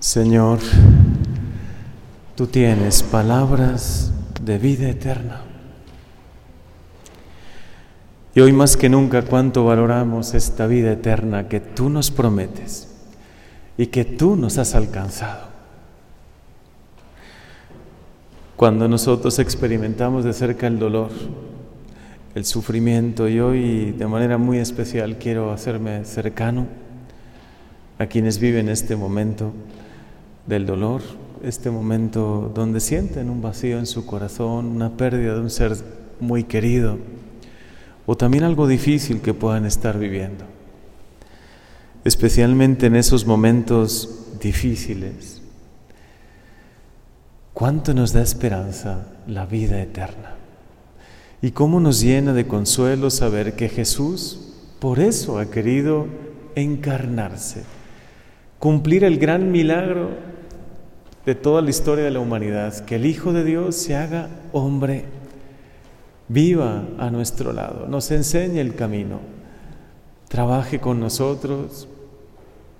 Señor, tú tienes palabras de vida eterna. Y hoy más que nunca cuánto valoramos esta vida eterna que tú nos prometes y que tú nos has alcanzado. Cuando nosotros experimentamos de cerca el dolor, el sufrimiento, y hoy de manera muy especial quiero hacerme cercano a quienes viven este momento del dolor, este momento donde sienten un vacío en su corazón, una pérdida de un ser muy querido, o también algo difícil que puedan estar viviendo. Especialmente en esos momentos difíciles, cuánto nos da esperanza la vida eterna. Y cómo nos llena de consuelo saber que Jesús por eso ha querido encarnarse, cumplir el gran milagro de toda la historia de la humanidad, que el Hijo de Dios se haga hombre, viva a nuestro lado, nos enseñe el camino, trabaje con nosotros,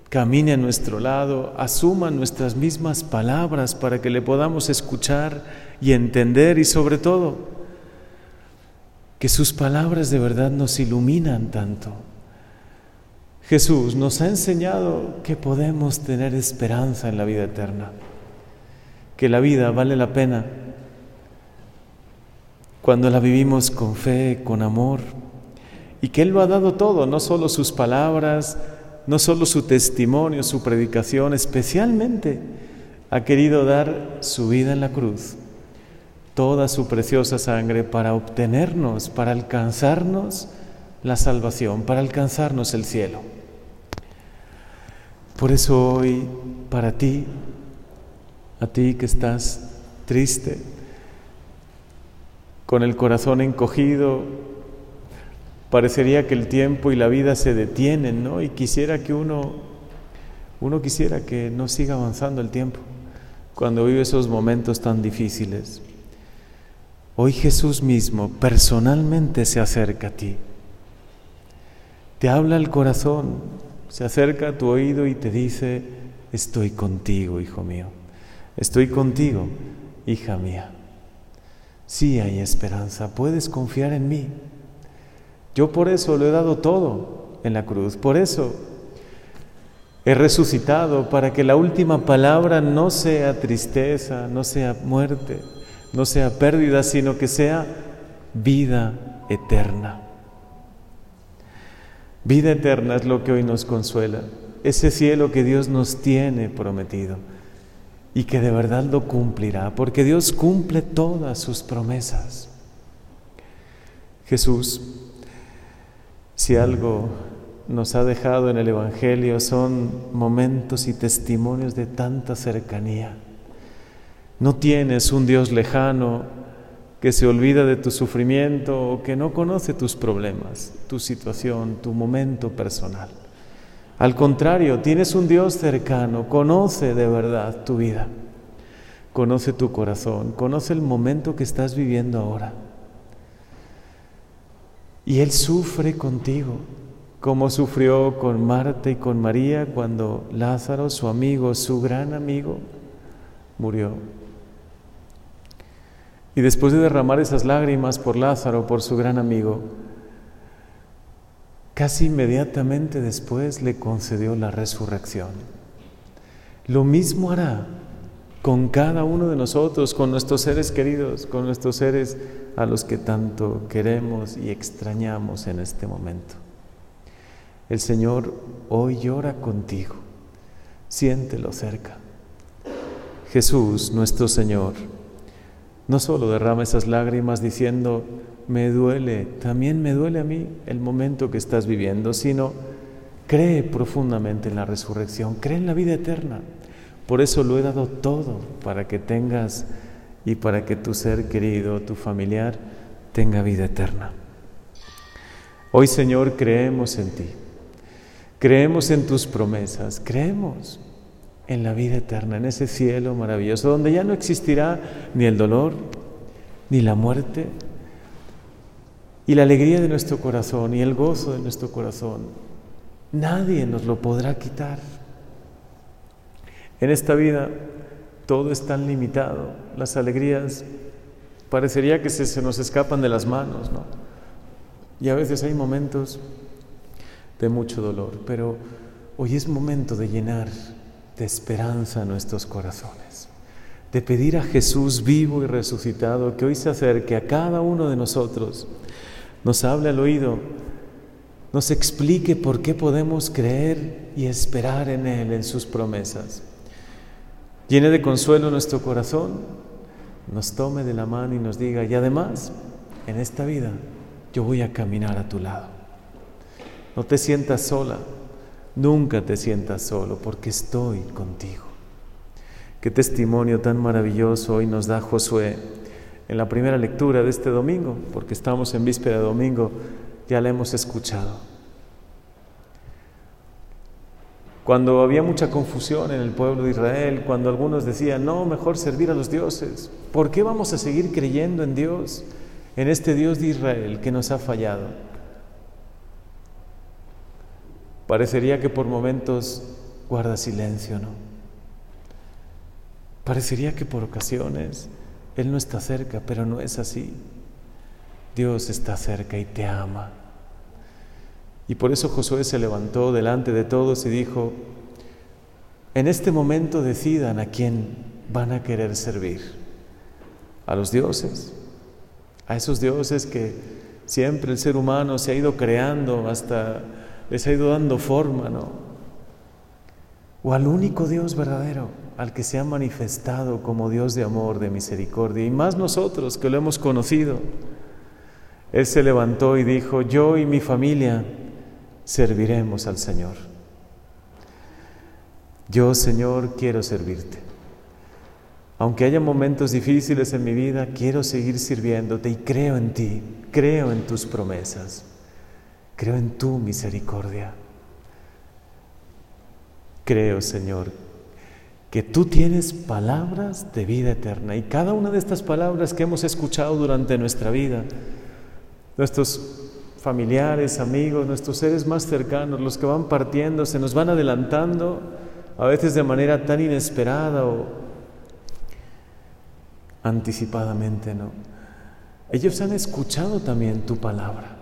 camine a nuestro lado, asuma nuestras mismas palabras para que le podamos escuchar y entender y sobre todo que sus palabras de verdad nos iluminan tanto. Jesús nos ha enseñado que podemos tener esperanza en la vida eterna, que la vida vale la pena cuando la vivimos con fe, con amor, y que Él lo ha dado todo, no solo sus palabras, no solo su testimonio, su predicación, especialmente ha querido dar su vida en la cruz toda su preciosa sangre para obtenernos, para alcanzarnos la salvación, para alcanzarnos el cielo. Por eso hoy, para ti, a ti que estás triste, con el corazón encogido, parecería que el tiempo y la vida se detienen, ¿no? Y quisiera que uno, uno quisiera que no siga avanzando el tiempo cuando vive esos momentos tan difíciles. Hoy Jesús mismo personalmente se acerca a ti. Te habla al corazón, se acerca a tu oído y te dice, estoy contigo, hijo mío. Estoy contigo, hija mía. Sí hay esperanza, puedes confiar en mí. Yo por eso lo he dado todo en la cruz, por eso he resucitado para que la última palabra no sea tristeza, no sea muerte, no sea pérdida, sino que sea vida eterna. Vida eterna es lo que hoy nos consuela, ese cielo que Dios nos tiene prometido y que de verdad lo cumplirá, porque Dios cumple todas sus promesas. Jesús, si algo nos ha dejado en el Evangelio son momentos y testimonios de tanta cercanía no tienes un Dios lejano que se olvida de tu sufrimiento o que no conoce tus problemas, tu situación, tu momento personal. Al contrario, tienes un Dios cercano, conoce de verdad tu vida, conoce tu corazón, conoce el momento que estás viviendo ahora. Y Él sufre contigo, como sufrió con Marta y con María cuando Lázaro, su amigo, su gran amigo, murió. Y después de derramar esas lágrimas por Lázaro, por su gran amigo, casi inmediatamente después le concedió la resurrección. Lo mismo hará con cada uno de nosotros, con nuestros seres queridos, con nuestros seres a los que tanto queremos y extrañamos en este momento. El Señor hoy llora contigo, siéntelo cerca. Jesús, nuestro Señor, no solo derrama esas lágrimas diciendo, me duele, también me duele a mí el momento que estás viviendo, sino cree profundamente en la resurrección, cree en la vida eterna. Por eso lo he dado todo para que tengas y para que tu ser querido, tu familiar, tenga vida eterna. Hoy Señor creemos en ti, creemos en tus promesas, creemos en la vida eterna, en ese cielo maravilloso, donde ya no existirá ni el dolor, ni la muerte, y la alegría de nuestro corazón y el gozo de nuestro corazón. Nadie nos lo podrá quitar. En esta vida todo es tan limitado, las alegrías parecería que se, nos escapan de las manos, ¿no? Y a veces hay momentos de mucho dolor, pero hoy es momento de llenar de esperanza nuestros corazones, de pedir a Jesús vivo y resucitado que hoy se acerque a cada uno de nosotros, nos hable al oído, nos explique por qué podemos creer y esperar en Él, en sus promesas. Llene de consuelo nuestro corazón, nos tome de la mano y nos diga, y además, en esta vida yo voy a caminar a tu lado. No te sientas sola, nunca te sientas solo, porque estoy contigo. Qué testimonio tan maravilloso hoy nos da Josué en la primera lectura de este domingo, porque estamos en víspera de domingo, ya la hemos escuchado. Cuando había mucha confusión en el pueblo de Israel, cuando algunos decían, no, mejor servir a los dioses, ¿por qué vamos a seguir creyendo en Dios, en este Dios de Israel que nos ha fallado? Parecería que por momentos guarda silencio, ¿no? Parecería que por ocasiones Él no está cerca, pero no es así. Dios está cerca y te ama. Y por eso Josué se levantó delante de todos y dijo, en este momento decidan a quién van a querer servir. A los dioses, a esos dioses que siempre el ser humano se ha ido creando, hasta les ha ido dando forma, ¿no? O al único Dios verdadero, al que se ha manifestado como Dios de amor, de misericordia, y más nosotros que lo hemos conocido. Él se levantó y dijo, yo y mi familia, serviremos al Señor. Yo, Señor, quiero servirte. Aunque haya momentos difíciles en mi vida, quiero seguir sirviéndote y creo en ti, creo en tus promesas, creo en tu misericordia. Creo, Señor, que tú tienes palabras de vida eterna y cada una de estas palabras que hemos escuchado durante nuestra vida, nuestros familiares, amigos, nuestros seres más cercanos, los que van partiendo, se nos van adelantando, a veces de manera tan inesperada o anticipadamente, ¿no? Ellos han escuchado también tu palabra,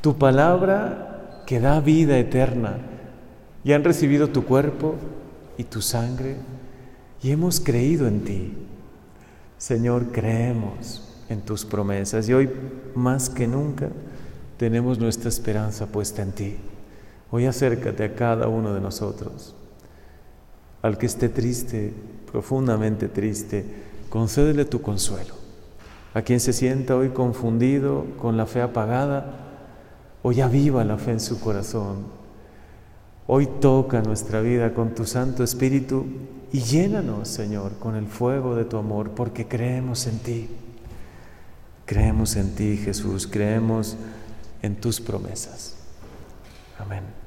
tu palabra que da vida eterna, y han recibido tu cuerpo y tu sangre, y hemos creído en ti. Señor, creemos en tus promesas, y hoy más que nunca, tenemos nuestra esperanza puesta en ti. Hoy acércate a cada uno de nosotros. Al que esté triste, profundamente triste, concédele tu consuelo. A quien se sienta hoy confundido, con la fe apagada, hoy aviva la fe en su corazón. Hoy toca nuestra vida con tu Santo Espíritu y llénanos, Señor, con el fuego de tu amor, porque creemos en ti. Creemos en ti, Jesús, creemos en tus promesas. Amén.